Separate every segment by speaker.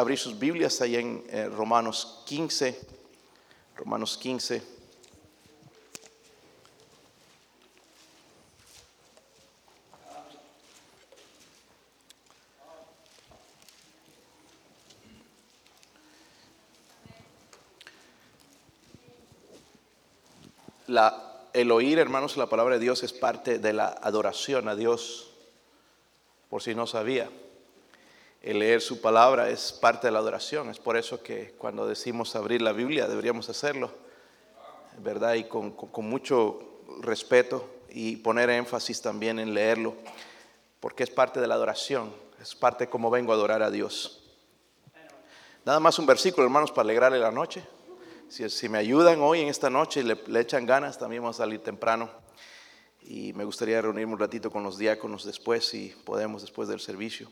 Speaker 1: abrir sus Biblias ahí en eh, Romanos 15. Romanos 15. La, el oír, hermanos, la palabra de Dios es parte de la adoración a Dios, por si no sabía. El leer su palabra es parte de la adoración, es por eso que cuando decimos abrir la Biblia deberíamos hacerlo, ¿verdad? Y con, mucho respeto y poner énfasis también en leerlo, porque es parte de la adoración, es parte de cómo vengo a adorar a Dios. Nada más un versículo, hermanos, para alegrarle la noche. Si, si me ayudan hoy en esta noche y le, le echan ganas, también vamos a salir temprano. Y me gustaría reunirme un ratito con los diáconos después, si podemos, después del servicio.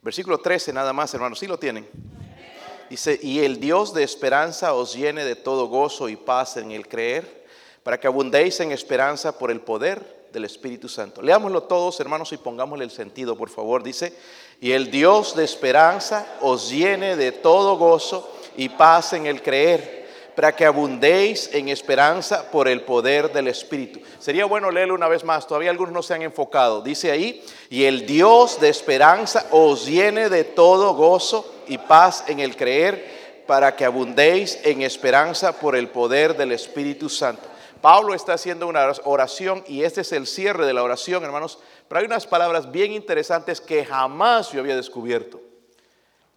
Speaker 1: Versículo 13, nada más, hermanos, ¿sí lo tienen? Dice, y el Dios de esperanza os llene de todo gozo y paz en el creer, para que abundéis en esperanza por el poder del Espíritu Santo. Leámoslo todos, hermanos, y pongámosle el sentido, por favor. Dice, y el Dios de esperanza os llene de todo gozo y paz en el creer, para que abundéis en esperanza por el poder del Espíritu. Sería bueno leerlo una vez más, todavía algunos no se han enfocado. Dice ahí, y el Dios de esperanza os llene de todo gozo y paz en el creer, para que abundéis en esperanza por el poder del Espíritu Santo. Pablo está haciendo una oración y este es el cierre de la oración, hermanos, pero hay unas palabras bien interesantes que jamás yo había descubierto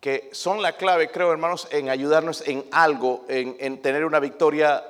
Speaker 1: que son la clave, creo, hermanos, en ayudarnos en algo, en, en tener una victoria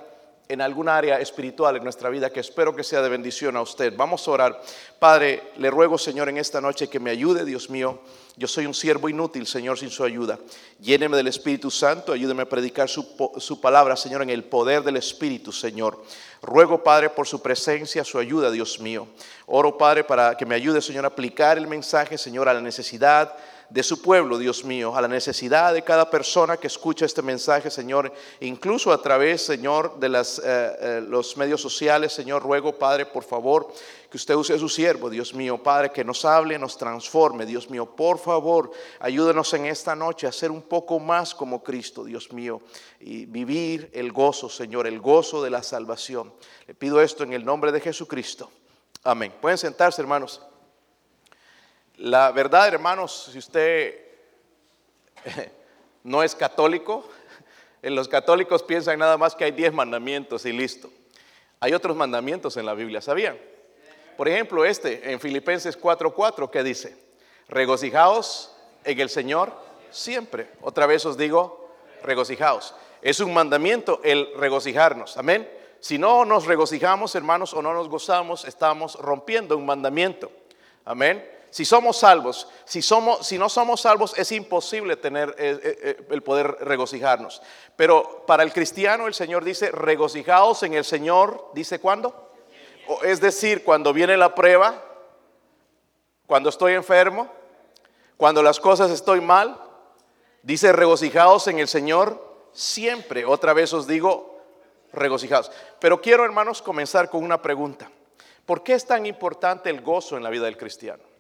Speaker 1: en alguna área espiritual en nuestra vida, que espero que sea de bendición a usted. Vamos a orar. Padre, le ruego, Señor, en esta noche que me ayude, Dios mío. Yo soy un siervo inútil, Señor, sin su ayuda. Lléneme del Espíritu Santo, ayúdeme a predicar su, su palabra, Señor, en el poder del Espíritu, Señor. Ruego, Padre, por su presencia, su ayuda, Dios mío. Oro, Padre, para que me ayude, Señor, a aplicar el mensaje, Señor, a la necesidad de su pueblo, Dios mío, a la necesidad de cada persona que escucha este mensaje, Señor, incluso a través, Señor, de eh, eh, los medios sociales, Señor, ruego, Padre, por favor, que usted use a su siervo, Dios mío, Padre, que nos hable, nos transforme, Dios mío, por favor, ayúdenos en esta noche a ser un poco más como Cristo, Dios mío, y vivir el gozo, Señor, el gozo de la salvación. Le pido esto en el nombre de Jesucristo. Amén. Pueden sentarse, hermanos. La verdad, hermanos, si usted no es católico, en los católicos piensan nada más que hay 10 mandamientos y listo. Hay otros mandamientos en la Biblia, ¿sabían? Por ejemplo, este en Filipenses 4:4 que dice, regocijaos en el Señor siempre. Otra vez os digo, regocijaos. Es un mandamiento el regocijarnos, amén. Si no nos regocijamos, hermanos, o no nos gozamos, estamos rompiendo un mandamiento. Amén. Si somos salvos, si, somos, si no somos salvos, es imposible tener eh, eh, eh, el poder regocijarnos. Pero para el cristiano, el Señor dice: regocijaos en el Señor. ¿Dice cuándo? Es decir, cuando viene la prueba, cuando estoy enfermo, cuando las cosas estoy mal. Dice: regocijaos en el Señor siempre. Otra vez os digo: regocijaos. Pero quiero, hermanos, comenzar con una pregunta. ¿Por qué es tan importante el gozo en la vida del cristiano?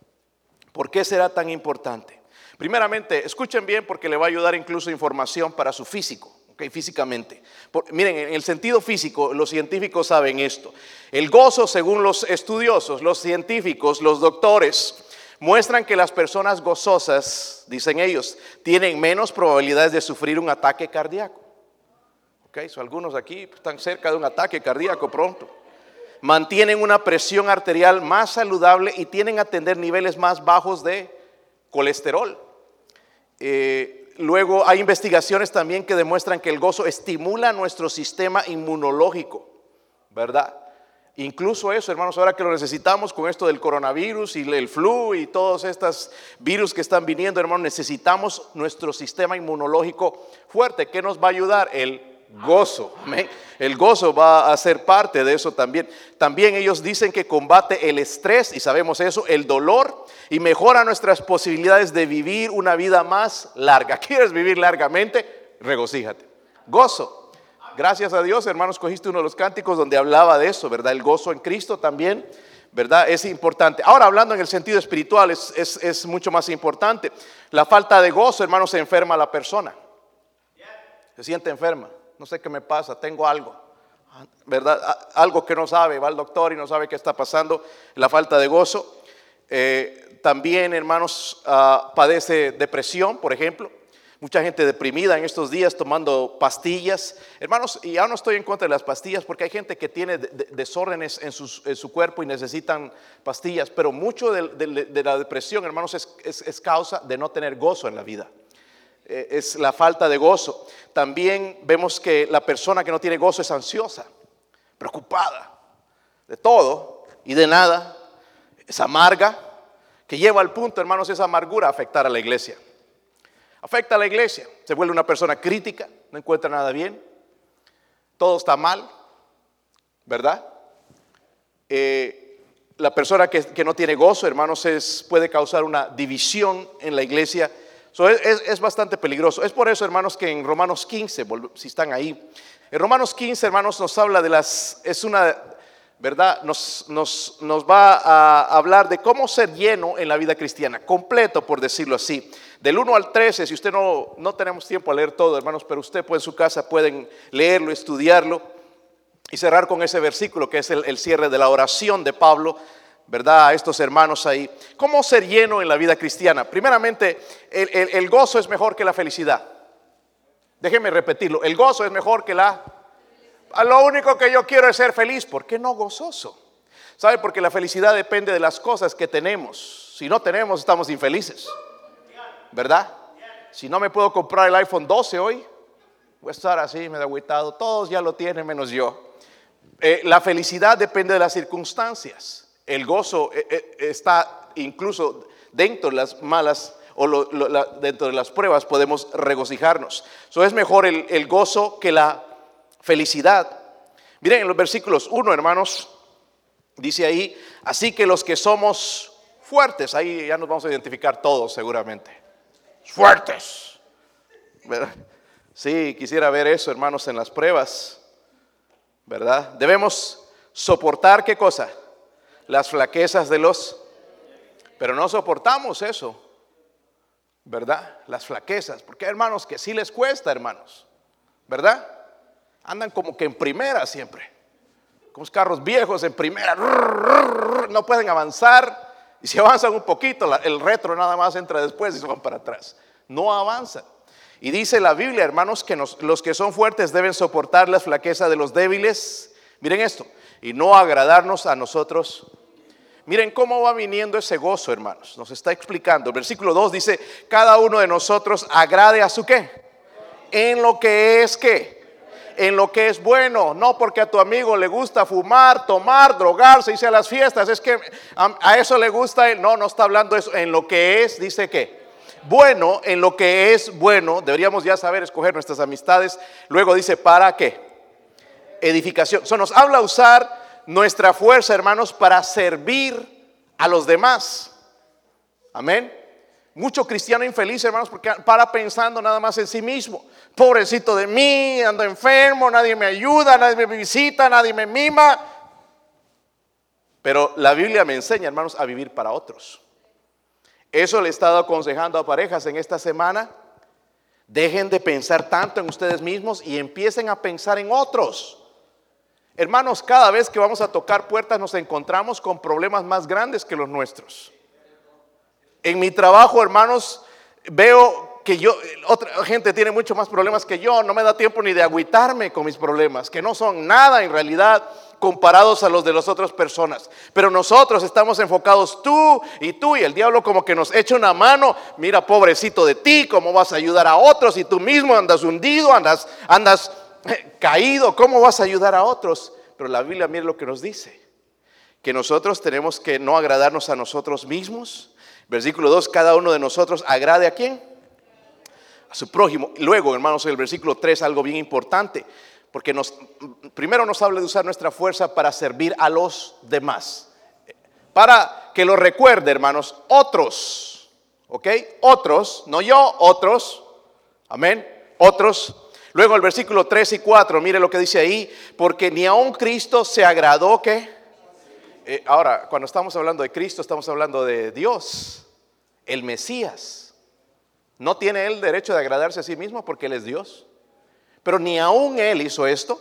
Speaker 1: ¿Por qué será tan importante? Primeramente, escuchen bien porque le va a ayudar incluso información para su físico, ¿ok? físicamente. Miren, en el sentido físico, los científicos saben esto. El gozo, según los estudiosos, los científicos, los doctores, muestran que las personas gozosas, dicen ellos, tienen menos probabilidades de sufrir un ataque cardíaco. ¿Ok? So, algunos aquí están cerca de un ataque cardíaco pronto mantienen una presión arterial más saludable y tienen a tener niveles más bajos de colesterol. Eh, luego hay investigaciones también que demuestran que el gozo estimula nuestro sistema inmunológico, ¿verdad? Incluso eso, hermanos, ahora que lo necesitamos con esto del coronavirus y el flu y todos estos virus que están viniendo, hermanos, necesitamos nuestro sistema inmunológico fuerte. ¿Qué nos va a ayudar? El gozo. amén. El gozo va a ser parte de eso también. También ellos dicen que combate el estrés, y sabemos eso, el dolor, y mejora nuestras posibilidades de vivir una vida más larga. ¿Quieres vivir largamente? Regocíjate. Gozo. Gracias a Dios, hermanos, cogiste uno de los cánticos donde hablaba de eso, ¿verdad? El gozo en Cristo también ¿verdad? Es importante. Ahora, hablando en el sentido espiritual, es, mucho más importante. La falta de gozo, hermanos, se enferma a la persona. Se siente enferma. No sé qué me pasa, tengo algo. ¿Verdad? Algo que no sabe, va al doctor y no sabe qué está pasando, la falta de gozo. Eh, también, hermanos, ah, padece depresión, por ejemplo. Mucha gente deprimida en estos días tomando pastillas. Hermanos, y ya no estoy en contra de las pastillas porque hay gente que tiene desórdenes en, su cuerpo y necesitan pastillas, pero mucho de, la depresión, hermanos, es, causa de no tener gozo en la vida. Eh, es la falta de gozo. También vemos que la persona que no tiene gozo es ansiosa, preocupada de todo y de nada. Es amarga, que lleva al punto, hermanos, esa amargura a afectar a la iglesia afecta a la iglesia. Se vuelve una persona crítica, no encuentra nada bien, todo está mal, ¿verdad? Eh, la persona que, no tiene gozo, hermanos, es, puede causar una división en la iglesia. Es, es, bastante peligroso. Es por eso, hermanos, que en Romanos 15, si están ahí, en Romanos 15, hermanos, nos habla de las, es una ¿verdad? Nos, nos, nos, va a hablar de cómo ser lleno en la vida cristiana, completo, por decirlo así. Del 1 al 13, si usted no, no tenemos tiempo a leer todo, hermanos, pero usted puede en su casa, pueden leerlo, estudiarlo y cerrar con ese versículo que es el, cierre de la oración de Pablo, ¿verdad? A estos hermanos ahí. ¿Cómo ser lleno en la vida cristiana? Primeramente, el, el gozo es mejor que la felicidad. Déjeme repetirlo, el gozo es mejor que la lo único que yo quiero es ser feliz. ¿Por qué no gozoso? ¿Sabe? Porque la felicidad depende de las cosas que tenemos. Si no tenemos, estamos infelices. ¿Verdad? Si no me puedo comprar el iPhone 12 hoy, voy a estar así, me da agüitado. Todos ya lo tienen, menos yo. Eh, la felicidad depende de las circunstancias. El gozo eh, eh, está incluso dentro de las malas o dentro de las pruebas podemos regocijarnos. Eso es mejor el, gozo que la felicidad. Miren en los versículos 1, hermanos, dice ahí, así que los que somos fuertes, ahí ya nos vamos a identificar todos seguramente. Fuertes. ¿Verdad? Sí, quisiera ver eso, hermanos, en las pruebas. ¿Verdad? Debemos soportar qué cosa? Las flaquezas de los... Pero no soportamos eso. ¿Verdad? Las flaquezas. Porque hermanos, que sí les cuesta, hermanos. ¿Verdad? andan como que en primera siempre. Como carros viejos en primera, no pueden avanzar. Y si avanzan un poquito, el retro nada más entra después y se van para atrás. No avanzan. Y dice la Biblia, hermanos, que los que son fuertes deben soportar la flaqueza de los débiles. Miren esto. Y no agradarnos a nosotros. Miren cómo va viniendo ese gozo, hermanos. Nos está explicando. El versículo 2 dice, cada uno de nosotros agrade a su qué. En lo que es que en lo que es bueno, no porque a tu amigo le gusta fumar, tomar, drogarse, irse a las fiestas, es que a, eso le gusta. No, no está hablando eso, en lo que es, dice que bueno, en lo que es bueno, deberíamos ya saber escoger nuestras amistades. Luego dice, ¿para qué? Edificación. Eso nos habla usar nuestra fuerza, hermanos, para servir a los demás. Amén. Mucho cristiano infeliz, hermanos, porque para pensando nada más en sí mismo. Pobrecito de mí, ando enfermo, nadie me ayuda, nadie me visita, nadie me mima. Pero la Biblia me enseña, hermanos, a vivir para otros. Eso le he estado aconsejando a parejas en esta semana. Dejen de pensar tanto en ustedes mismos y empiecen a pensar en otros. Hermanos, cada vez que vamos a tocar puertas nos encontramos con problemas más grandes que los nuestros. En mi trabajo, hermanos, veo que yo, otra gente tiene mucho más problemas que yo, no me da tiempo ni de agüitarme con mis problemas, que no son nada en realidad comparados a los de las otras personas. Pero nosotros estamos enfocados tú y tú y el diablo como que nos echa una mano, mira pobrecito de ti, cómo vas a ayudar a otros y tú mismo andas hundido, andas, andas caído, ¿cómo vas a ayudar a otros? Pero la Biblia mira lo que nos dice, que nosotros tenemos que no agradarnos a nosotros mismos, Versículo 2, cada uno de nosotros agrade a quién? A su prójimo. Luego, hermanos, el versículo 3, algo bien importante, porque nos, primero nos habla de usar nuestra fuerza para servir a los demás. Para que lo recuerde, hermanos, otros, ¿ok? Otros, no yo, otros, amén, otros. Luego el versículo 3 y 4, mire lo que dice ahí, porque ni aun Cristo se agradó que Eh, ahora, cuando estamos hablando de Cristo, estamos hablando de Dios, el Mesías. No tiene él derecho de agradarse a sí mismo porque él es Dios. Pero ni aún él hizo esto.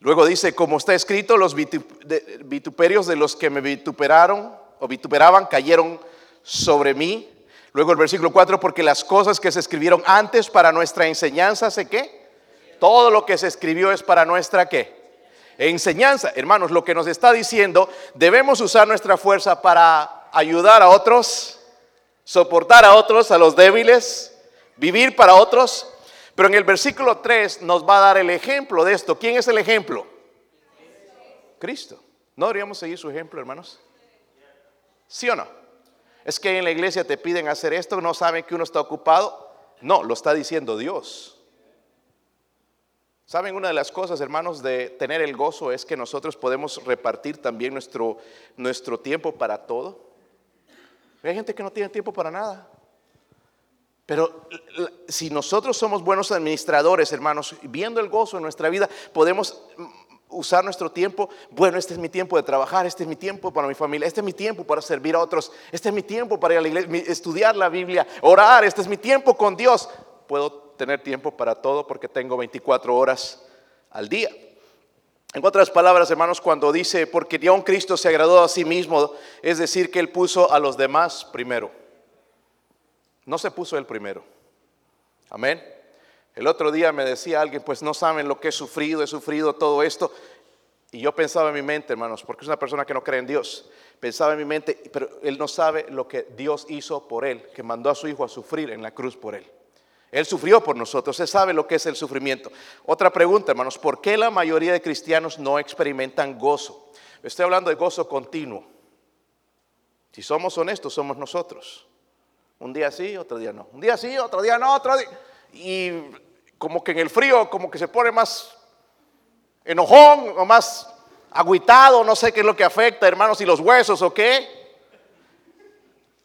Speaker 1: Luego dice, como está escrito, los vituperios de los que me vituperaron o vituperaban cayeron sobre mí. Luego el versículo 4, porque las cosas que se escribieron antes para nuestra enseñanza, ¿sé qué? Todo lo que se escribió es para nuestra qué? Enseñanza. Hermanos, lo que nos está diciendo, debemos usar nuestra fuerza para ayudar a otros, soportar a otros, a los débiles, vivir para otros, pero en el versículo 3 nos va a dar el ejemplo de esto. ¿Quién es el ejemplo? Cristo. ¿No deberíamos seguir su ejemplo, hermanos? ¿Sí o no? Es que en la iglesia te piden hacer esto, no saben que uno está ocupado. No, lo está diciendo Dios. ¿Saben? Una de las cosas, hermanos, de tener el gozo es que nosotros podemos repartir también nuestro, nuestro tiempo para todo. Hay gente que no tiene tiempo para nada. Pero si nosotros somos buenos administradores, hermanos, viendo el gozo en nuestra vida, podemos usar nuestro tiempo. Bueno, este es mi tiempo de trabajar, este es mi tiempo para mi familia, este es mi tiempo para servir a otros, este es mi tiempo para ir a la iglesia, estudiar la Biblia, orar, este es mi tiempo con Dios. Puedo tener tiempo para todo porque tengo 24 horas al día. En otras palabras, hermanos, cuando dice, porque un Cristo se agradó a sí mismo, es decir, que Él puso a los demás primero. No se puso él primero. Amén. El otro día me decía alguien, pues no saben lo que he sufrido, he sufrido todo esto. Y yo pensaba en mi mente, hermanos, porque es una persona que no cree en Dios. Pensaba en mi mente, pero él no sabe lo que Dios hizo por él, que mandó a su hijo a sufrir en la cruz por él. Él sufrió por nosotros, él sabe lo que es el sufrimiento. Otra pregunta, hermanos, ¿por qué la mayoría de cristianos no experimentan gozo? Estoy hablando de gozo continuo. Si somos honestos, somos nosotros. Un día sí, otro día no. Un día sí, otro día no, otro día. Y como que en el frío, como que se pone más enojón o más agüitado, no sé qué es lo que afecta, hermanos, y los huesos o qué.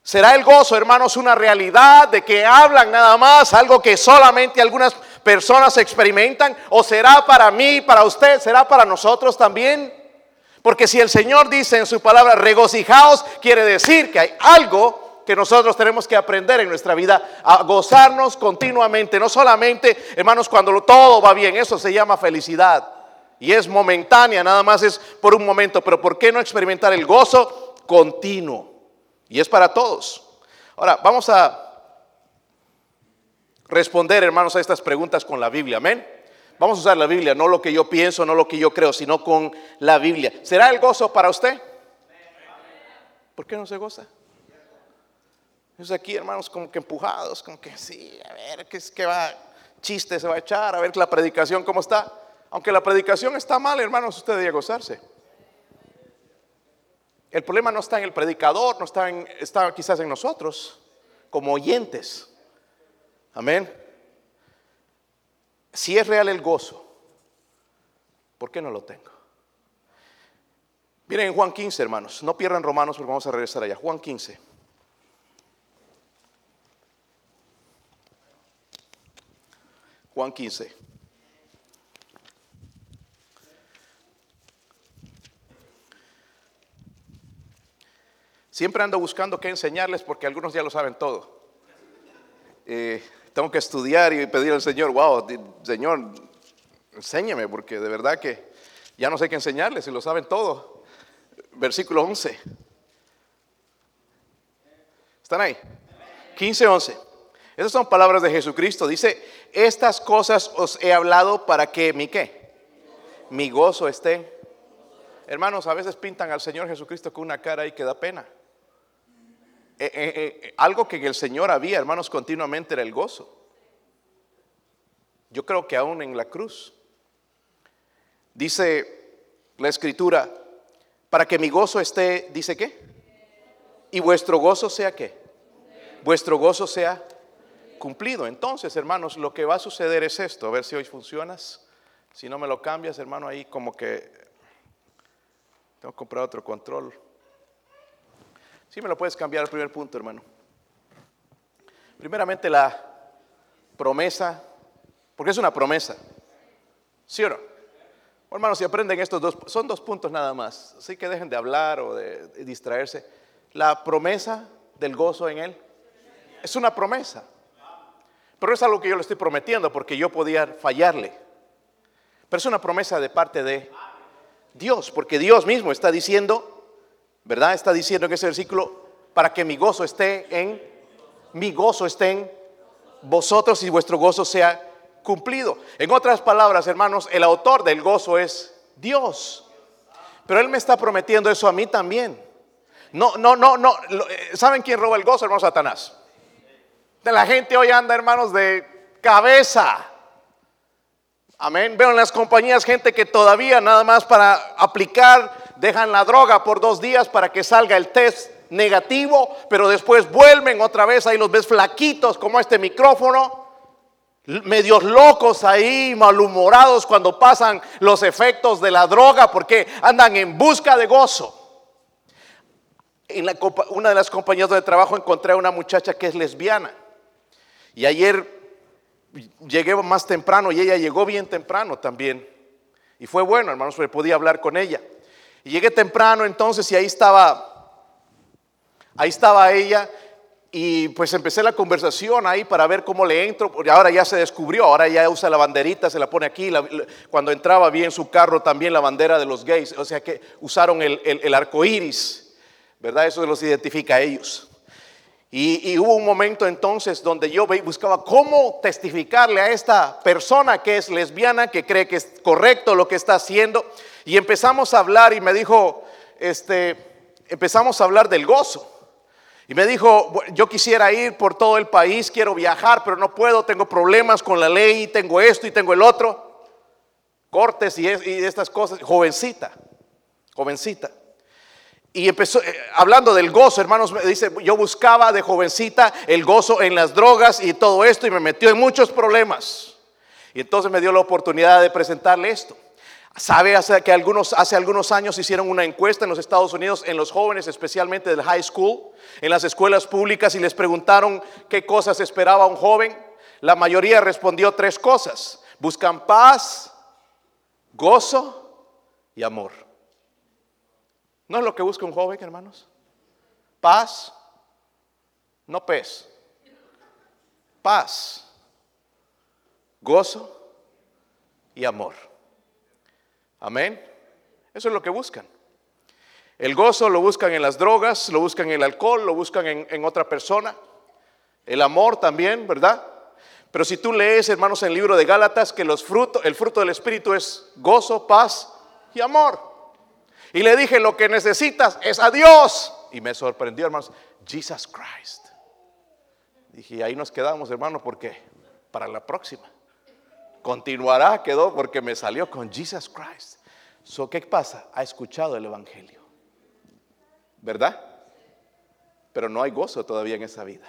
Speaker 1: ¿Será el gozo, hermanos, una realidad de que hablan nada más, algo que solamente algunas personas experimentan? ¿O será para mí, para usted, será para nosotros también? Porque si el Señor dice en su palabra, regocijaos, quiere decir que hay algo que nosotros tenemos que aprender en nuestra vida a gozarnos continuamente, no solamente, hermanos, cuando todo va bien, eso se llama felicidad y es momentánea, nada más es por un momento, pero ¿por qué no experimentar el gozo continuo? Y es para todos. Ahora, vamos a responder, hermanos, a estas preguntas con la Biblia, amén. Vamos a usar la Biblia, no lo que yo pienso, no lo que yo creo, sino con la Biblia. ¿Será el gozo para usted? ¿Por qué no se goza? Aquí, hermanos, como que empujados, como que sí, a ver, ¿qué, qué va? Chiste se va a echar, a ver la predicación cómo está. Aunque la predicación está mal, hermanos, usted debe gozarse. El problema no está en el predicador, no está, en, está quizás en nosotros, como oyentes. Amén. Si es real el gozo, ¿por qué no lo tengo? Miren en Juan 15, hermanos. No pierdan Romanos porque vamos a regresar allá. Juan 15. Juan 15. Siempre ando buscando qué enseñarles porque algunos ya lo saben todo. Eh, tengo que estudiar y pedir al Señor, wow, Señor, enséñeme porque de verdad que ya no sé qué enseñarles y lo saben todo. Versículo 11. ¿Están ahí? 15, 11. Esas son palabras de Jesucristo. Dice, estas cosas os he hablado para que mi qué, mi gozo esté. Hermanos, a veces pintan al Señor Jesucristo con una cara y que da pena. Eh, eh, eh, algo que en el Señor había, hermanos, continuamente era el gozo. Yo creo que aún en la cruz. Dice la escritura, para que mi gozo esté, dice qué? Y vuestro gozo sea qué? Vuestro gozo sea cumplido. Entonces, hermanos, lo que va a suceder es esto. A ver si hoy funcionas. Si no me lo cambias, hermano, ahí como que tengo que comprar otro control. Si me lo puedes cambiar al primer punto, hermano. Primeramente la promesa, porque es una promesa. ¿Sí? Hermanos, si aprenden estos dos, son dos puntos nada más. Así que dejen de hablar o de distraerse. La promesa del gozo en Él es una promesa. Pero es algo que yo le estoy prometiendo porque yo podía fallarle. Pero es una promesa de parte de Dios, porque Dios mismo está diciendo, ¿verdad? Está diciendo en ese versículo, para que mi gozo esté en, mi gozo esté en vosotros y vuestro gozo sea cumplido. En otras palabras, hermanos, el autor del gozo es Dios. Pero Él me está prometiendo eso a mí también. No, no, no, no. Eh, ¿Saben quién roba el gozo, hermano Satanás? La gente hoy anda, hermanos, de cabeza. Amén. Veo en las compañías gente que todavía nada más para aplicar dejan la droga por dos días para que salga el test negativo, pero después vuelven otra vez, ahí los ves flaquitos como este micrófono, medios locos ahí, malhumorados cuando pasan los efectos de la droga porque andan en busca de gozo. En una de las compañías de trabajo encontré a una muchacha que es lesbiana. Y ayer llegué más temprano y ella llegó bien temprano también. Y fue bueno, hermanos, porque podía hablar con ella. Y llegué temprano entonces y ahí estaba, ahí estaba ella y pues empecé la conversación ahí para ver cómo le entro, ahora ya se descubrió, ahora ya usa la banderita, se la pone aquí, cuando entraba bien su carro también la bandera de los gays, o sea que usaron el, el arco iris, ¿verdad? Eso los identifica a ellos. Y, hubo un momento entonces donde yo buscaba cómo testificarle a esta persona que es lesbiana, que cree que es correcto lo que está haciendo. Y empezamos a hablar y me dijo, este, empezamos a hablar del gozo. Y me dijo, yo quisiera ir por todo el país, quiero viajar, pero no puedo, tengo problemas con la ley, tengo esto y tengo el otro. Cortes y, estas cosas. Jovencita, jovencita. Y empezó eh, hablando del gozo, hermanos, dice, yo buscaba de jovencita el gozo en las drogas y todo esto y me metió en muchos problemas. Y entonces me dio la oportunidad de presentarle esto. Sabe que algunos, hace algunos años hicieron una encuesta en los Estados Unidos en los jóvenes, especialmente del high school, en las escuelas públicas y les preguntaron qué cosas esperaba un joven. La mayoría respondió tres cosas. Buscan paz, gozo y amor. ¿No es lo que busca un joven, hermanos? Paz, no pez. Paz, gozo y amor. Amén. Eso es lo que buscan. El gozo lo buscan en las drogas, lo buscan en el alcohol, lo buscan en, otra persona. El amor también, ¿verdad? Pero si tú lees, hermanos, en el libro de Gálatas, que los frutos, el fruto del Espíritu es gozo, paz y amor. Y le dije, lo que necesitas es a Dios. Y me sorprendió, hermanos, Jesus Christ. Dije, ahí nos quedamos, hermanos, porque para la próxima. Continuará, quedó porque me salió con Jesus Christ. So, ¿Qué pasa? Ha escuchado el Evangelio. ¿Verdad? Pero no hay gozo todavía en esa vida.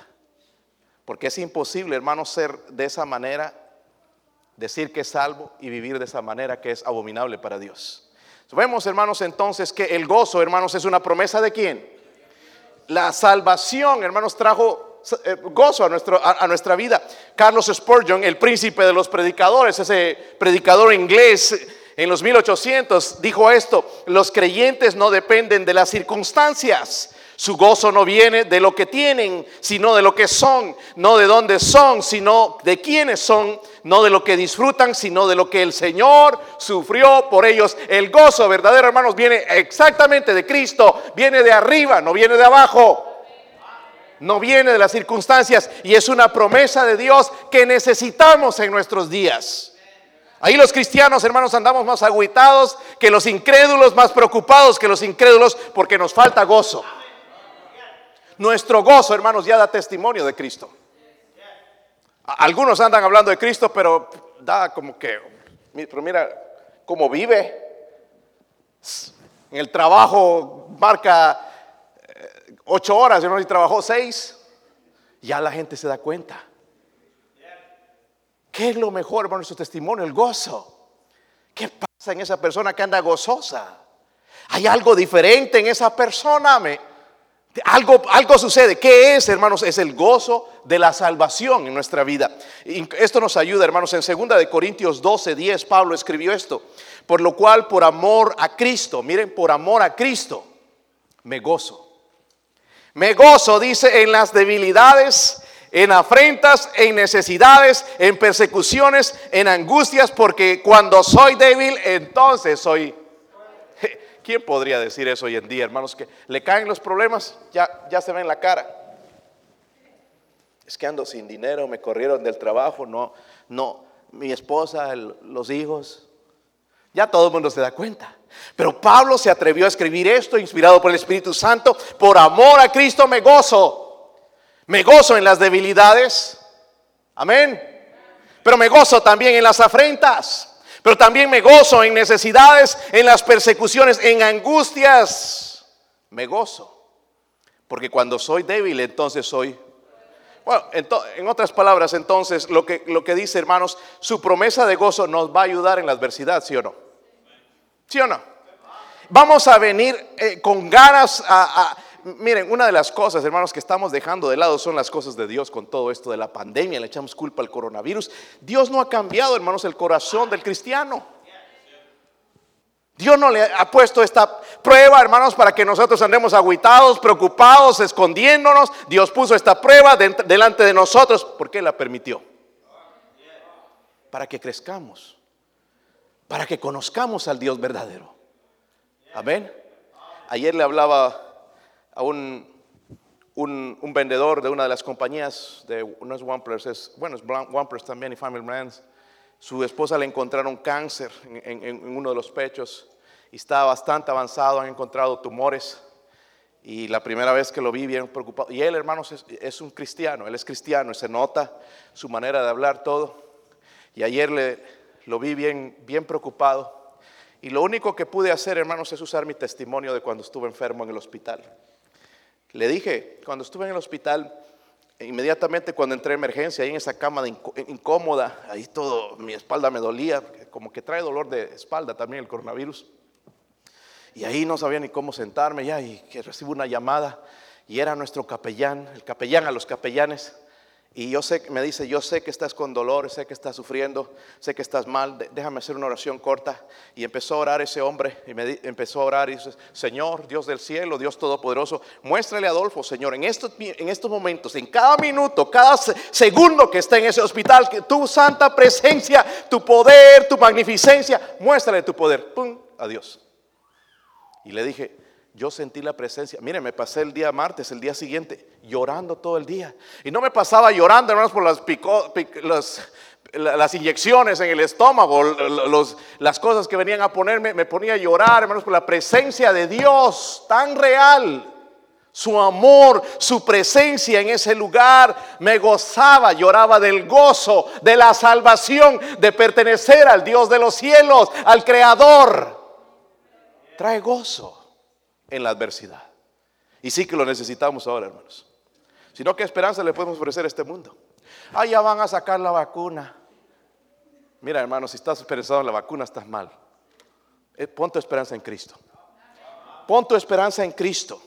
Speaker 1: Porque es imposible, hermanos, ser de esa manera, decir que es salvo y vivir de esa manera que es abominable para Dios. Vemos, hermanos, entonces que el gozo, hermanos, es una promesa de quién? La salvación, hermanos, trajo eh, gozo a, nuestro, a, nuestra vida. Carlos Spurgeon, el príncipe de los predicadores, ese predicador inglés en los 1800, dijo esto, los creyentes no dependen de las circunstancias, su gozo no viene de lo que tienen, sino de lo que son, no de dónde son, sino de quiénes son, no de lo que disfrutan, sino de lo que el Señor sufrió por ellos. El gozo verdadero, hermanos, viene exactamente de Cristo, viene de arriba, no viene de abajo. No viene de las circunstancias y es una promesa de Dios que necesitamos en nuestros días. Ahí los cristianos, hermanos, andamos más aguitados que los incrédulos, más preocupados que los incrédulos porque nos falta gozo. Nuestro gozo, hermanos, ya da testimonio de Cristo. Algunos andan hablando de Cristo, pero da como que, pero mira cómo vive. En el trabajo marca eh, ocho horas, y trabajó seis. Ya la gente se da cuenta. ¿Qué es lo mejor, hermano, su testimonio? El gozo. ¿Qué pasa en esa persona que anda gozosa? Hay algo diferente en esa persona. Me, Algo, algo sucede. ¿Qué es, hermanos? Es el gozo de la salvación en nuestra vida. Y esto nos ayuda, hermanos. En 2 de Corintios 12, 10, Pablo escribió esto. Por lo cual, por amor a Cristo, miren, por amor a Cristo, me gozo. Me gozo, dice, en las debilidades, en afrentas, en necesidades, en persecuciones, en angustias, porque cuando soy débil, entonces soy ¿Quién podría decir eso hoy en día, hermanos? Que le caen los problemas, ya, ya se ven en la cara. Es que ando sin dinero, me corrieron del trabajo, no, no, mi esposa, los hijos. Ya todo el mundo se da cuenta. Pero Pablo se atrevió a escribir esto, inspirado por el Espíritu Santo. Por amor a Cristo me gozo. Me gozo en las debilidades. Amén. Pero me gozo también en las afrentas. Pero también me gozo en necesidades, en las persecuciones, en angustias. Me gozo. Porque cuando soy débil, entonces soy... Bueno, en, otras palabras, entonces, lo que, lo que dice, hermanos, su promesa de gozo nos va a ayudar en la adversidad, ¿sí o no? ¿Sí o no? Vamos a venir eh, con ganas a Miren, una de las cosas, hermanos, que estamos dejando de lado son las cosas de Dios con todo esto de la pandemia. Le echamos culpa al coronavirus. Dios no ha cambiado, hermanos, el corazón del cristiano. Dios no le ha puesto esta prueba, hermanos, para que nosotros andemos aguitados, preocupados, escondiéndonos. Dios puso esta prueba delante de nosotros. ¿Por qué la permitió? Para que crezcamos, para que conozcamos al Dios verdadero. Amén. Ayer le hablaba a un, un, vendedor de una de las compañías de unos Wampers, es, bueno, es Wampers también y Family Brands. Su esposa le encontraron cáncer en, uno de los pechos y estaba bastante avanzado, han encontrado tumores. Y la primera vez que lo vi, bien preocupado. Y él, hermanos, es, es, un cristiano, él es cristiano, y se nota su manera de hablar todo. Y ayer le, lo vi bien, bien preocupado. Y lo único que pude hacer, hermanos, es usar mi testimonio de cuando estuve enfermo en el hospital. Le dije, cuando estuve en el hospital, inmediatamente cuando entré a emergencia, ahí en esa cama incómoda, ahí todo, mi espalda me dolía, como que trae dolor de espalda también el coronavirus. Y ahí no sabía ni cómo sentarme ya y que recibo una llamada y era nuestro capellán, el capellán a los capellanes. Y yo sé, me dice, yo sé que estás con dolor, sé que estás sufriendo, sé que estás mal, déjame hacer una oración corta. Y empezó a orar ese hombre, y me empezó a orar y dice, Señor, Dios del cielo, Dios todopoderoso, muéstrale a Adolfo, Señor, en estos, en estos momentos, en cada minuto, cada segundo que está en ese hospital, que tu santa presencia, tu poder, tu magnificencia, muéstrale tu poder. Pum, adiós. Y le dije, yo sentí la presencia. Mire, me pasé el día martes, el día siguiente, llorando todo el día. Y no me pasaba llorando, hermanos, por las, inyecciones en el estómago, las cosas que venían a ponerme. Me ponía a llorar, hermanos, por la presencia de Dios tan real. Su amor, su presencia en ese lugar me gozaba, lloraba del gozo, de la salvación, de pertenecer al Dios de los cielos, al Creador. Trae gozo en la adversidad. Y sí que lo necesitamos ahora, hermanos. Sino ¿qué esperanza le podemos ofrecer a este mundo? Ah, ya van a sacar la vacuna. Mira, hermanos, si estás esperanzado en la vacuna, estás mal. Eh, pon tu esperanza en Cristo. Pon tu esperanza en Cristo.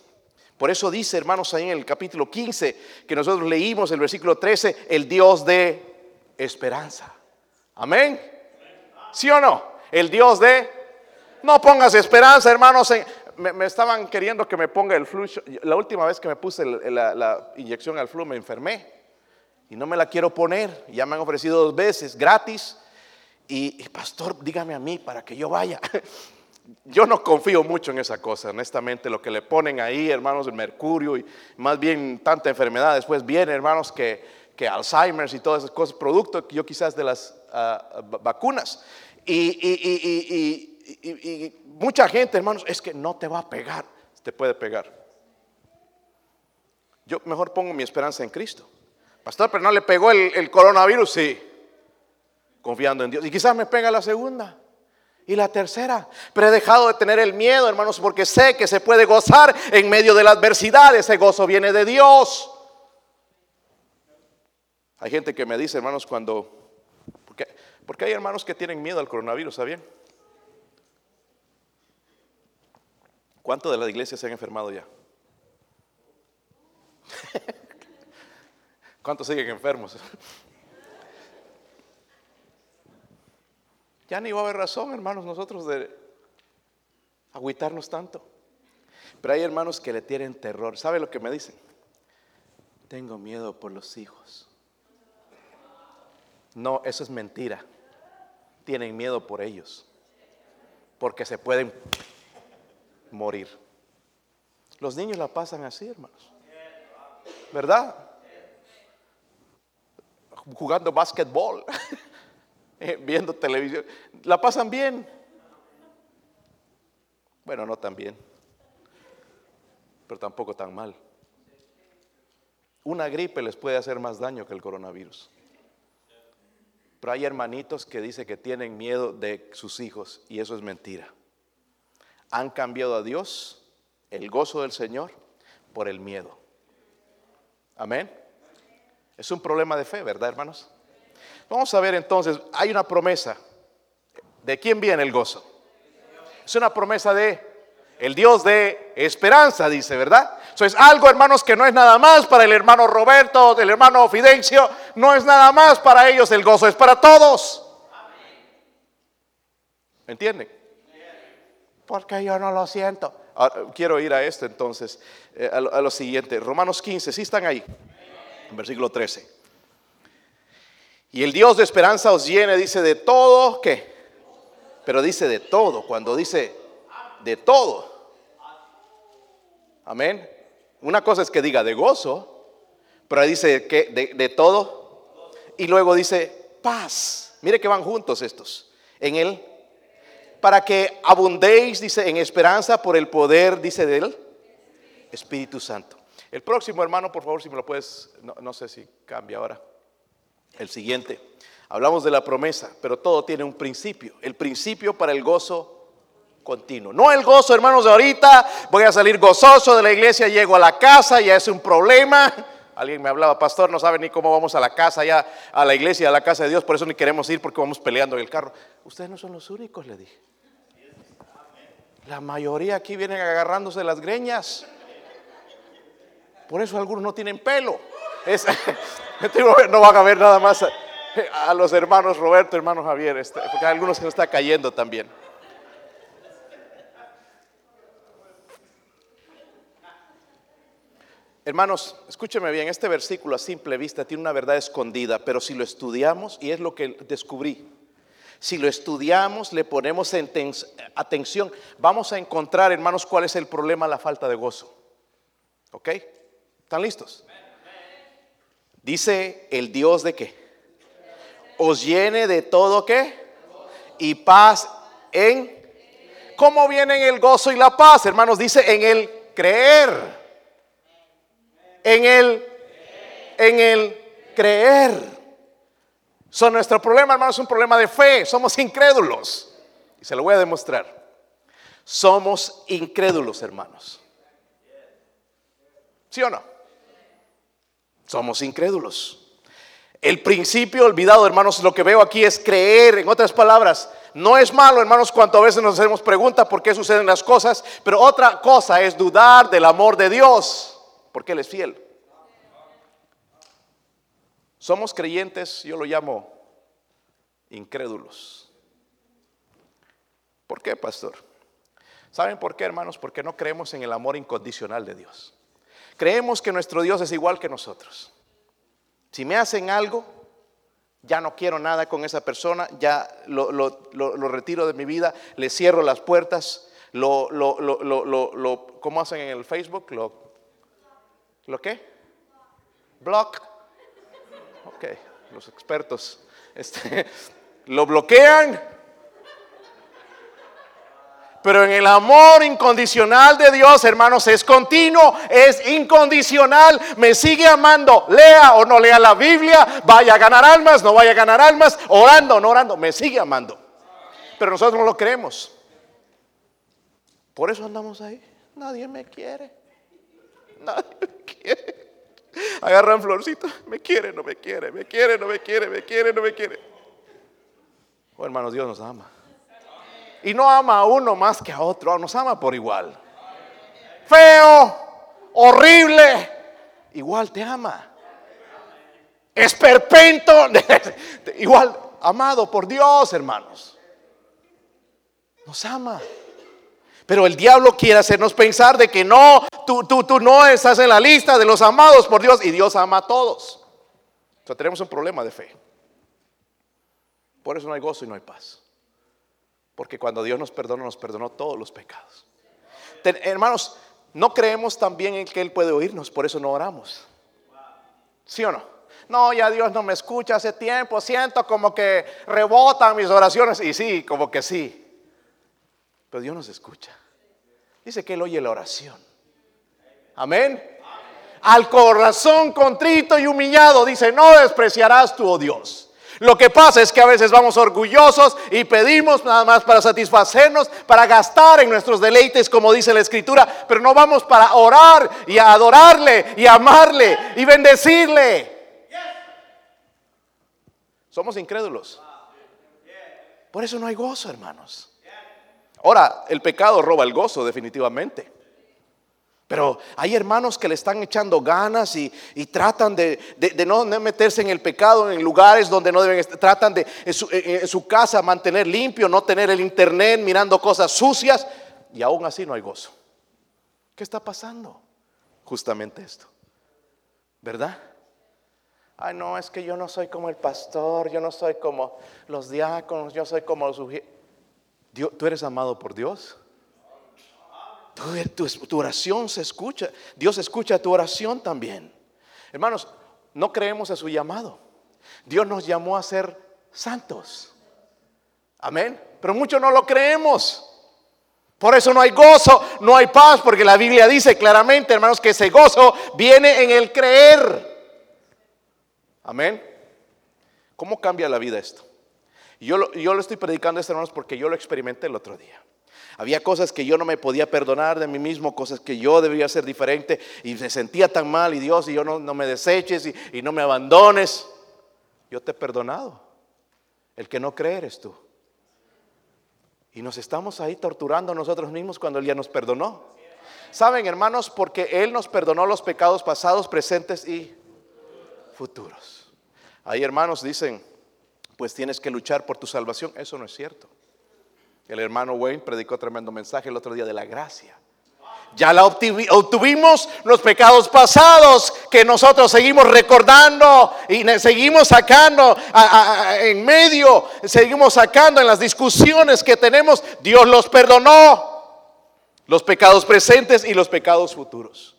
Speaker 1: Por eso dice, hermanos, ahí en el capítulo 15, que nosotros leímos el versículo 13, el Dios de esperanza. Amén. ¿Sí o no? El Dios de... No pongas esperanza, hermanos, en me, estaban queriendo que me ponga el flu. La última vez que me puse la, inyección al flu me enfermé. Y no me la quiero poner. Ya me han ofrecido dos veces gratis. Y, pastor, dígame a mí para que yo vaya. Yo no confío mucho en esa cosa, honestamente, lo que le ponen ahí, hermanos, el mercurio y más bien tanta enfermedad. Después viene, hermanos, que, que Alzheimer y todas esas cosas, producto yo quizás de las ah, vacunas. y, y, mucha gente, hermanos, es que no te va a pegar, te puede pegar. Yo mejor pongo mi esperanza en Cristo. Pastor, pero no le pegó el, coronavirus, sí, confiando en Dios. Y quizás me pega la segunda y la tercera. Pero he dejado de tener el miedo, hermanos, porque sé que se puede gozar en medio de la adversidad. Ese gozo viene de Dios. Hay gente que me dice, hermanos, cuando... Porque, porque hay hermanos que tienen miedo al coronavirus, ¿saben? ¿Cuántos de la iglesia se han enfermado ya? ¿Cuántos siguen enfermos? ya ni va a haber razón, hermanos, nosotros de agüitarnos tanto. Pero hay hermanos que le tienen terror. ¿Sabe lo que me dicen? Tengo miedo por los hijos. No, eso es mentira. Tienen miedo por ellos. Porque se pueden morir. Los niños la pasan así, hermanos. ¿Verdad? Jugando básquetbol, viendo televisión. La pasan bien. Bueno, no tan bien, pero tampoco tan mal. Una gripe les puede hacer más daño que el coronavirus. Pero hay hermanitos que dicen que tienen miedo de sus hijos y eso es mentira. Han cambiado a Dios, el gozo del Señor, por el miedo. Amén. Es un problema de fe, ¿verdad, hermanos? Vamos a ver entonces, hay una promesa. ¿De quién viene el gozo? Es una promesa de el Dios de esperanza, dice, ¿verdad? Eso es algo, hermanos, que no es nada más para el hermano Roberto, el hermano Fidencio, no es nada más para ellos el gozo, es para todos. ¿Me entienden? Porque yo no lo siento. Ah, quiero ir a esto entonces, eh, a, lo, siguiente. Romanos 15, ¿sí están ahí? Versículo 13. Y el Dios de esperanza os llene, dice, de todo, ¿qué? Pero dice de todo, cuando dice de todo. Amén. Una cosa es que diga de gozo, pero dice que de, de todo. Y luego dice paz. Mire que van juntos estos. En él. Para que abundéis, dice, en esperanza por el poder, dice de él, Espíritu Santo. El próximo hermano, por favor, si me lo puedes, no, no sé si cambia ahora. El siguiente. Hablamos de la promesa, pero todo tiene un principio. El principio para el gozo continuo. No el gozo, hermanos, de ahorita voy a salir gozoso de la iglesia, llego a la casa, ya es un problema. Alguien me hablaba, pastor, no sabe ni cómo vamos a la casa, ya a la iglesia, a la casa de Dios, por eso ni queremos ir porque vamos peleando en el carro. Ustedes no son los únicos, le dije. La mayoría aquí vienen agarrándose las greñas. Por eso algunos no tienen pelo. no van a ver nada más a, los hermanos Roberto, hermano Javier, este, porque algunos se nos está cayendo también. Hermanos, escúcheme bien, este versículo a simple vista tiene una verdad escondida, pero si lo estudiamos, y es lo que descubrí, si lo estudiamos, le ponemos atención, vamos a encontrar, hermanos, cuál es el problema, la falta de gozo. ¿Ok? ¿Están listos? Dice el Dios de qué? Os llene de todo qué? Y paz en... ¿Cómo vienen el gozo y la paz, hermanos? Dice en el creer en el, en el creer. So, nuestro problema, hermanos, es un problema de fe. Somos incrédulos. Y se lo voy a demostrar. Somos incrédulos, hermanos. ¿Sí o no? Somos incrédulos. El principio olvidado, hermanos, lo que veo aquí es creer. En otras palabras, no es malo, hermanos, cuanto a veces nos hacemos preguntas por qué suceden las cosas, pero otra cosa es dudar del amor de Dios porque Él es fiel. Somos creyentes, yo lo llamo incrédulos. ¿Por qué, pastor? ¿Saben por qué, hermanos? Porque no creemos en el amor incondicional de Dios. Creemos que nuestro Dios es igual que nosotros. Si me hacen algo, ya no quiero nada con esa persona, ya lo, retiro de mi vida, le cierro las puertas, lo, lo, ¿cómo hacen en el Facebook? Lo, ¿Lo qué? Block. Los expertos este, lo bloquean. Pero en el amor incondicional de Dios, hermanos, es continuo, es incondicional. Me sigue amando, lea o no lea la Biblia, vaya a ganar almas, no vaya a ganar almas, orando o no orando, me sigue amando. Pero nosotros no lo creemos. Por eso andamos ahí. Nadie me quiere. Nadie. Agarran florcito. Me quiere, no me quiere. Me quiere, no me quiere. Me quiere, no me quiere. Oh, hermanos, Dios nos ama. Y no ama a uno más que a otro. Nos ama por igual. Feo, horrible. igual te ama. Esperpento, igual amado por Dios, hermanos. Nos ama. Pero el diablo quiere hacernos pensar de que no, tú, tú, tú no estás en la lista de los amados por Dios y Dios ama a todos. Entonces tenemos un problema de fe. Por eso no hay gozo y no hay paz. Porque cuando Dios nos perdona, nos perdonó todos los pecados. hermanos, no creemos también en que Él puede oírnos, por eso no oramos. ¿Sí o no? No, ya Dios no me escucha hace tiempo, siento como que rebotan mis oraciones. Y sí, como que sí. Pero Dios nos escucha. Dice que Él oye la oración. Amén. Al corazón contrito y humillado, dice, no despreciarás tu oh Dios. Lo que pasa es que a veces vamos orgullosos y pedimos nada más para satisfacernos, para gastar en nuestros deleites, como dice la Escritura, pero no vamos para orar y adorarle y amarle y bendecirle. Somos incrédulos. Por eso no hay gozo, hermanos. Ahora, el pecado roba el gozo definitivamente. Pero hay hermanos que le están echando ganas y, tratan de, no meterse en el pecado en lugares donde no deben estar. Tratan de en su, en su, casa mantener limpio, no tener el internet mirando cosas sucias. Y aún así no hay gozo. ¿Qué está pasando? Justamente esto. ¿Verdad? Ay, no, es que yo no soy como el pastor, yo no soy como los diáconos, yo soy como los... ¿Tú eres amado por Dios? Tu, oración se escucha. Dios escucha tu oración también. Hermanos, no creemos a su llamado. Dios nos llamó a ser santos. Amén. Pero muchos no lo creemos. Por eso no hay gozo, no hay paz, porque la Biblia dice claramente, hermanos, que ese gozo viene en el creer. Amén. ¿Cómo cambia la vida esto? Yo lo, yo lo estoy predicando esto, hermanos, porque yo lo experimenté el otro día. Había cosas que yo no me podía perdonar de mí mismo, cosas que yo debía hacer diferente y me sentía tan mal y Dios, y yo no, me deseches y, y no me abandones. Yo te he perdonado. El que no cree eres tú. Y nos estamos ahí torturando nosotros mismos cuando Él ya nos perdonó. Saben, hermanos, porque Él nos perdonó los pecados pasados, presentes y futuros. Ahí, hermanos, dicen, pues tienes que luchar por tu salvación. Eso no es cierto. El hermano Wayne predicó tremendo mensaje el otro día de la gracia. Ya la obtuvimos los pecados pasados que nosotros seguimos recordando y seguimos sacando en medio, seguimos sacando en las discusiones que tenemos. Dios los perdonó, los pecados presentes y los pecados futuros.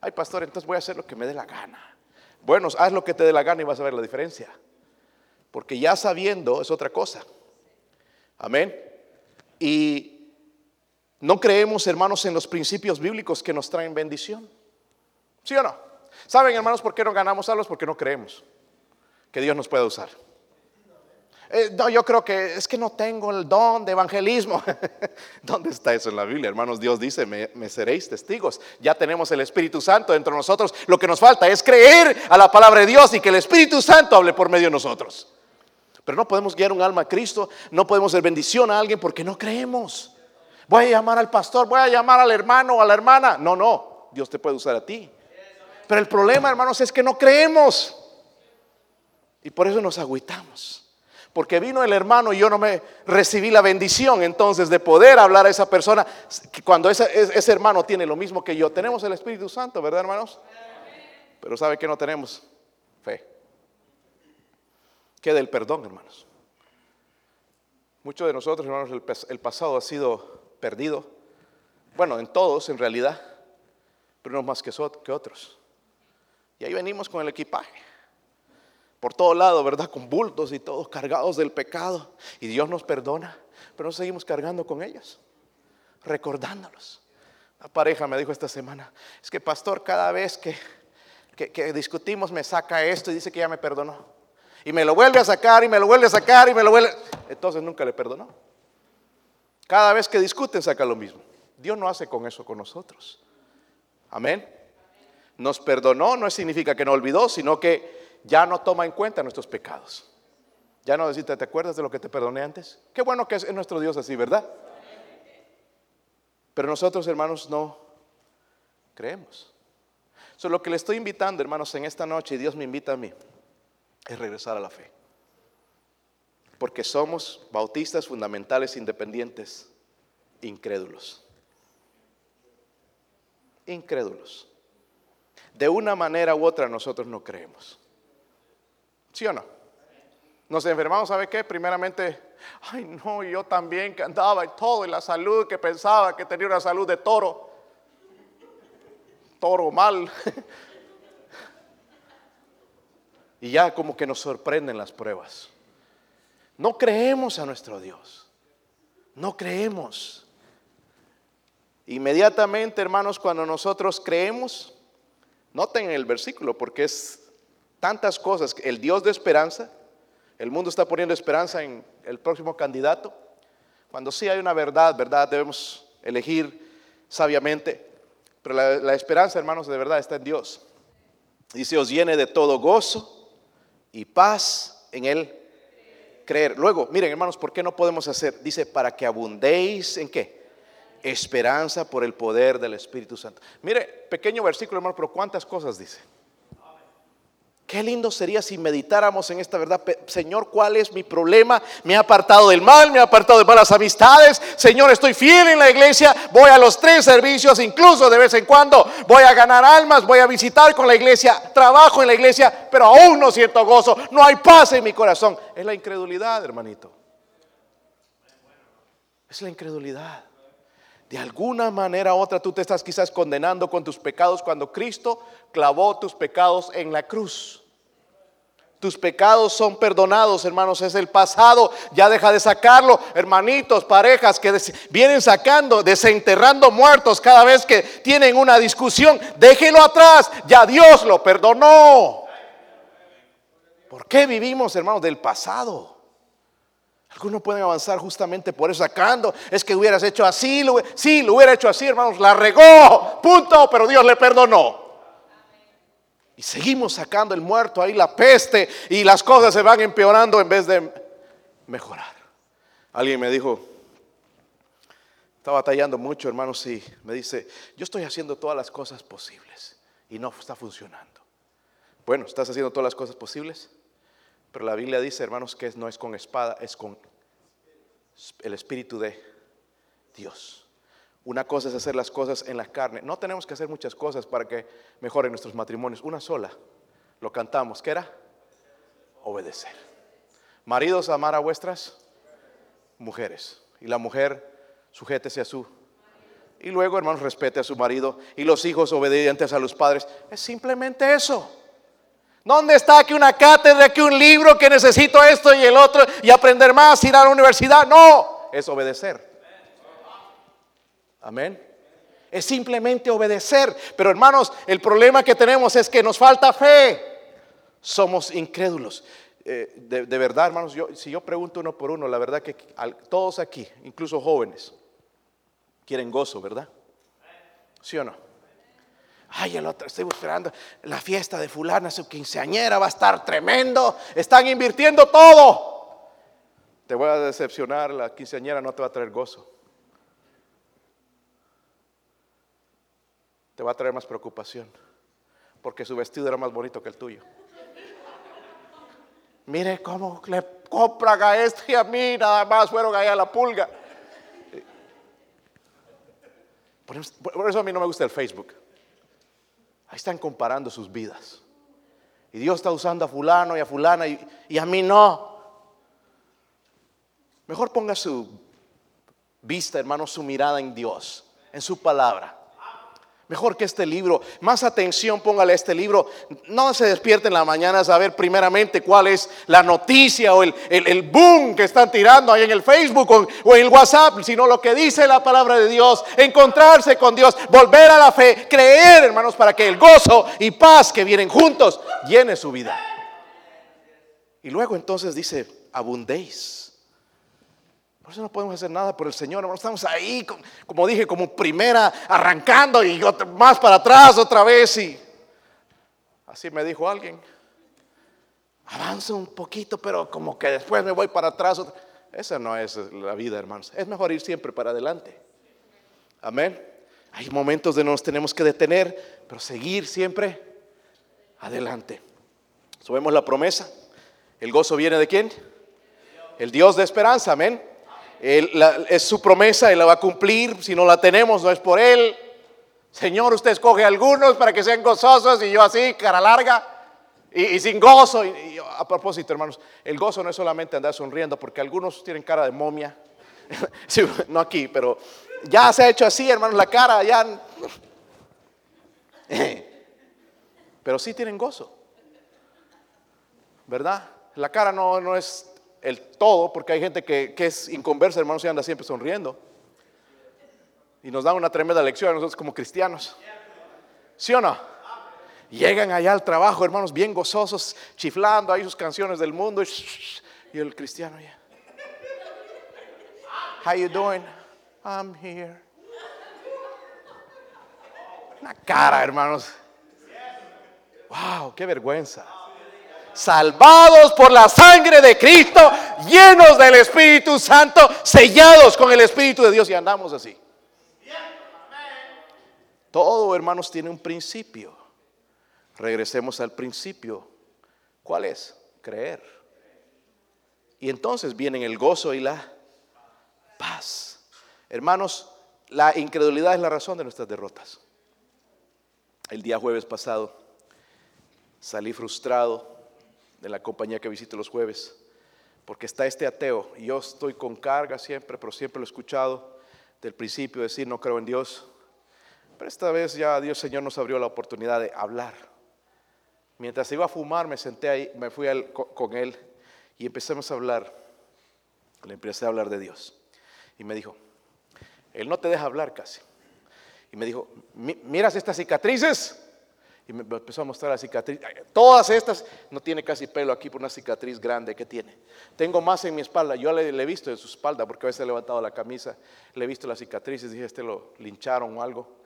Speaker 1: Ay, pastor, entonces voy a hacer lo que me dé la gana. Bueno, haz lo que te dé la gana y vas a ver la diferencia. Porque ya sabiendo es otra cosa. Amén. Y no creemos, hermanos, en los principios bíblicos que nos traen bendición. ¿Sí o no? ¿Saben, hermanos, por qué no ganamos almas? Porque no creemos que Dios nos pueda usar. Eh, no, yo creo que es que no tengo el don de evangelismo. ¿Dónde está eso en la Biblia? Hermanos, Dios dice, me, me, seréis testigos. Ya tenemos el Espíritu Santo dentro de nosotros. Lo que nos falta es creer a la palabra de Dios y que el Espíritu Santo hable por medio de nosotros. Pero no podemos guiar un alma a Cristo, no podemos ser bendición a alguien porque no creemos. Voy a llamar al pastor, voy a llamar al hermano o a la hermana. No, no, Dios te puede usar a ti. Pero el problema, hermanos, es que no creemos. Y por eso nos agüitamos. Porque vino el hermano y yo no me recibí la bendición entonces de poder hablar a esa persona cuando ese, ese hermano tiene lo mismo que yo. Tenemos el Espíritu Santo, ¿verdad, hermanos? Pero ¿sabe que no tenemos? Fe que del perdón, hermanos. Muchos de nosotros, hermanos, el, pasado ha sido perdido. Bueno, en todos, en realidad, pero no más que, que otros. Y ahí venimos con el equipaje. Por todo lado, ¿verdad? Con bultos y todos cargados del pecado. Y Dios nos perdona, pero no seguimos cargando con ellos, recordándolos. La pareja me dijo esta semana, es que pastor, cada vez que, que discutimos me saca esto y dice que ya me perdonó. Y me lo vuelve a sacar y me lo vuelve a sacar y me lo vuelve. Entonces nunca le perdonó. Cada vez que discuten saca lo mismo. Dios no hace con eso con nosotros. Amén. Nos perdonó no significa que no olvidó, sino que ya no toma en cuenta nuestros pecados. Ya no decirte, ¿te acuerdas de lo que te perdoné antes? Qué bueno que es nuestro Dios así, ¿verdad? Pero nosotros, hermanos, no creemos. So, lo que le estoy invitando, hermanos, en esta noche, y Dios me invita a mí, es regresar a la fe. Porque somos bautistas fundamentales independientes, incrédulos. Incrédulos. De una manera u otra nosotros no creemos. ¿Sí o no? Nos enfermamos, ¿sabe qué? Primeramente, ay no, yo también que andaba y todo, y la salud que pensaba que tenía una salud de toro. Toro mal. y ya como que nos sorprenden las pruebas. No creemos a nuestro Dios. No creemos. Inmediatamente, hermanos, cuando nosotros creemos, noten el versículo, porque es tantas cosas. El Dios de esperanza, el mundo está poniendo esperanza en el próximo candidato. Cuando sí hay una verdad, verdad, debemos elegir sabiamente. Pero la, esperanza, hermanos, de verdad está en Dios. Dice, os llene de todo gozo y paz en Él creer. Luego, miren hermanos, ¿por qué no podemos hacer? Dice, para que abundéis en qué? Esperanza por el poder del Espíritu Santo. Mire, pequeño versículo hermano, pero ¿cuántas cosas dice? Qué lindo sería si meditáramos en esta verdad. Señor, ¿cuál es mi problema? Me he apartado del mal, me he apartado de malas amistades. Señor, estoy fiel en la iglesia. Voy a los tres servicios, incluso de vez en cuando. Voy a ganar almas, voy a visitar con la iglesia. Trabajo en la iglesia, pero aún no siento gozo. No hay paz en mi corazón. Es la incredulidad, hermanito. Es la incredulidad. De alguna manera u otra tú te estás quizás condenando con tus pecados cuando Cristo clavó tus pecados en la cruz. Tus pecados son perdonados, hermanos, es el pasado, ya deja de sacarlo. Hermanitos, parejas que vienen sacando, desenterrando muertos cada vez que tienen una discusión, déjelo atrás, ya Dios lo perdonó. ¿Por qué vivimos, hermanos, del pasado? Algunos pueden avanzar justamente por eso sacando. Es que hubieras hecho así, lo, sí, lo hubiera hecho así, hermanos, la regó, punto, pero Dios le perdonó. Y seguimos sacando el muerto ahí, la peste, y las cosas se van empeorando en vez de mejorar. Alguien me dijo, está batallando mucho, hermanos, y me dice, yo estoy haciendo todas las cosas posibles y no está funcionando. Bueno, ¿estás haciendo todas las cosas posibles? Pero la Biblia dice, hermanos, que no es con espada, es con el Espíritu de Dios. Una cosa es hacer las cosas en la carne. No tenemos que hacer muchas cosas para que mejoren nuestros matrimonios. Una sola. Lo cantamos. ¿Qué era? Obedecer. Maridos, amar a vuestras mujeres. Y la mujer, sujétese a su. Y luego, hermanos, respete a su marido. Y los hijos obedientes a los padres. Es simplemente eso. ¿Dónde está aquí una cátedra, aquí un libro que necesito esto y el otro y aprender más, ir a la universidad? No, es obedecer. Amén. Es simplemente obedecer. Pero hermanos, el problema que tenemos es que nos falta fe. Somos incrédulos. Eh, de, verdad, hermanos, yo, si yo pregunto uno por uno, la verdad que todos aquí, incluso jóvenes, quieren gozo, ¿verdad? ¿Sí o no? Ay, el otro, estoy esperando la fiesta de fulana, su quinceañera va a estar tremendo. Están invirtiendo todo. Te voy a decepcionar, la quinceañera no te va a traer gozo. Te va a traer más preocupación, porque su vestido era más bonito que el tuyo. Mire cómo le compran a este y a mí, nada más fueron allá a la pulga. Por eso a mí no me gusta el Facebook. Ahí están comparando sus vidas. Y Dios está usando a fulano y a fulana y, a mí no. Mejor ponga su vista, hermano, su mirada en Dios, en su palabra. Mejor que este libro. Más atención póngale a este libro. No se despierte en la mañana a saber primeramente cuál es la noticia o el, el, boom que están tirando ahí en el Facebook o, o, en el WhatsApp, sino lo que dice la palabra de Dios. Encontrarse con Dios, volver a la fe, creer, hermanos, para que el gozo y paz que vienen juntos llene su vida. Y luego entonces dice, abundéis. Por eso no podemos hacer nada por el Señor, Estamos ahí, como dije, como primera, arrancando y más para atrás otra vez. Y así me dijo alguien. Avanza un poquito, pero como que después me voy para atrás. Esa no es la vida, hermanos. Es mejor ir siempre para adelante. Amén. Hay momentos de nos tenemos que detener, pero seguir siempre adelante. Subemos la promesa. ¿El gozo viene de quién? El Dios de esperanza, amén. Es su promesa, Él la va a cumplir. Si no la tenemos, no es por Él. Señor, usted escoge algunos para que sean gozosos y yo así, cara larga y, sin gozo. Y, a propósito, hermanos, el gozo no es solamente andar sonriendo, porque algunos tienen cara de momia. no aquí, pero ya se ha hecho así, hermanos, la cara ya. Pero sí tienen gozo, ¿verdad? La cara no, no es el todo, porque hay gente que, es inconversa, hermanos, y anda siempre sonriendo. Y nos da una tremenda lección a nosotros como cristianos. ¿Sí o no? Llegan allá al trabajo, hermanos, bien gozosos, chiflando ahí sus canciones del mundo. Y, el cristiano ya. How you doing? I'm here. Una cara, hermanos. Wow, qué vergüenza. Salvados por la sangre de Cristo, llenos del Espíritu Santo, sellados con el Espíritu de Dios y andamos así. Todo, hermanos, tiene un principio. Regresemos al principio. ¿Cuál es? Creer. Y entonces vienen el gozo y la paz. Hermanos, la incredulidad es la razón de nuestras derrotas. El día jueves pasado salí frustrado de la compañía que visito los jueves, porque está este ateo, y yo estoy con carga siempre, pero siempre lo he escuchado del principio decir no creo en Dios. Pero esta vez ya Dios Señor nos abrió la oportunidad de hablar Mientras iba a fumar, me senté ahí, me fui con él y empezamos a hablar. Le empecé a hablar de Dios. Y me dijo, Él no te deja hablar casi. Y me dijo, miras estas cicatrices. Y me empezó a mostrar la cicatriz. Todas estas, no tiene casi pelo aquí por una cicatriz grande que tiene. Tengo más en mi espalda. Yo le, he visto en su espalda porque a veces he levantado la camisa. Le he visto las cicatrices. Dije, este lo lincharon o algo.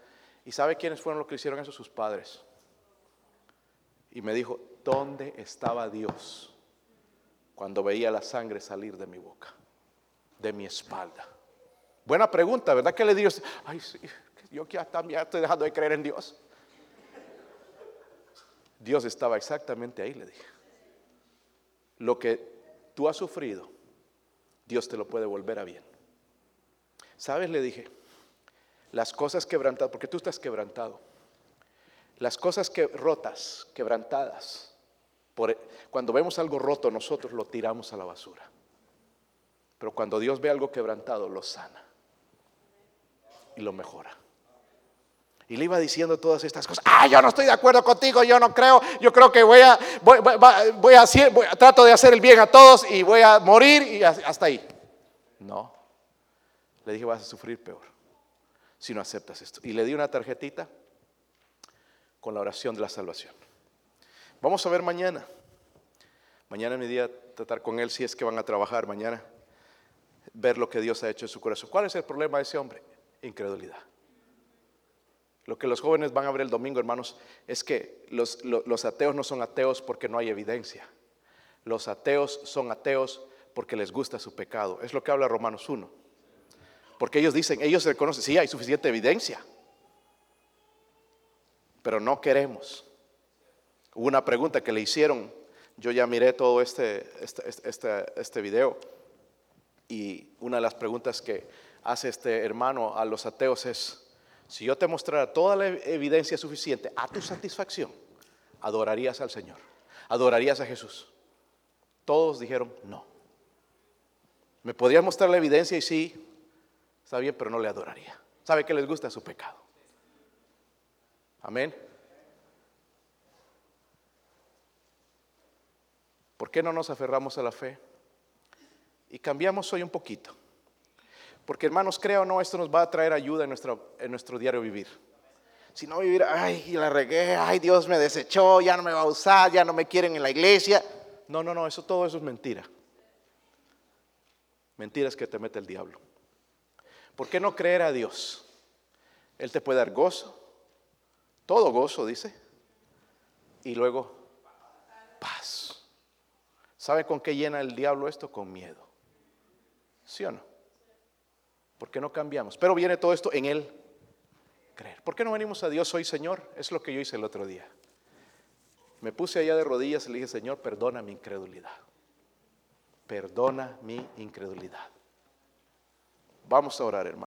Speaker 1: ¿Y sabe quiénes fueron los que hicieron eso? Sus padres y me dijo, ¿dónde estaba Dios cuando veía la sangre salir de mi boca, de mi espalda? Buena pregunta, ¿verdad? que le digo? Ay, sí, yo ya también estoy dejando de creer en Dios. Dios estaba exactamente ahí, le dije. Lo que tú has sufrido, Dios te lo puede volver a bien. ¿Sabes? Le dije, las cosas quebrantadas, porque tú estás quebrantado. Las cosas que rotas, quebrantadas, cuando vemos algo roto nosotros lo tiramos a la basura. Pero cuando Dios ve algo quebrantado, lo sana y lo mejora. Y le iba diciendo todas estas cosas. Ah, yo no estoy de acuerdo contigo, yo no creo. Yo creo que voy a, voy, a, trato de hacer el bien a todos y voy a morir y hasta ahí. No. Le dije, vas a sufrir peor si no aceptas esto. Y le di una tarjetita con la oración de la salvación. Vamos a ver mañana. Mañana es mi día tratar con él si es que van a trabajar mañana. Ver lo que Dios ha hecho en su corazón. ¿Cuál es el problema de ese hombre? Incredulidad. Lo que los jóvenes van a ver el domingo, hermanos, es que los, ateos no son ateos porque no hay evidencia. Los ateos son ateos porque les gusta su pecado. Es lo que habla Romanos 1. Porque ellos dicen, ellos reconocen, sí, hay suficiente evidencia pero no queremos. Hubo una pregunta que le hicieron, yo ya miré todo este, este, este, este, este video, y una de las preguntas que hace este hermano a los ateos es, si yo te mostrara toda la evidencia suficiente a tu satisfacción, adorarías al Señor, adorarías a Jesús. Todos dijeron no. Me podrías mostrar la evidencia y sí, está bien, pero no le adoraría. ¿Sabe que les gusta su pecado? Amén. ¿Por qué no nos aferramos a la fe? Y cambiamos hoy un poquito. Porque hermanos, creo o no, esto nos va a traer ayuda en nuestro, en nuestro diario vivir. Si no vivir, ay, la regué, ay, Dios me desechó, ya no me va a usar, ya no me quieren en la iglesia. No, no, no, eso todo eso es mentira. Mentira es que te mete el diablo. ¿Por qué no creer a Dios? Él te puede dar gozo, todo gozo, dice. Y luego, paz. ¿Sabe con qué llena el diablo esto? Con miedo. ¿Sí o no? ¿Por qué no cambiamos? Pero viene todo esto en el creer. ¿Por qué no venimos a Dios hoy, Señor? Es lo que yo hice el otro día. Me puse allá de rodillas y le dije, Señor, perdona mi incredulidad. Perdona mi incredulidad. Vamos a orar, hermano.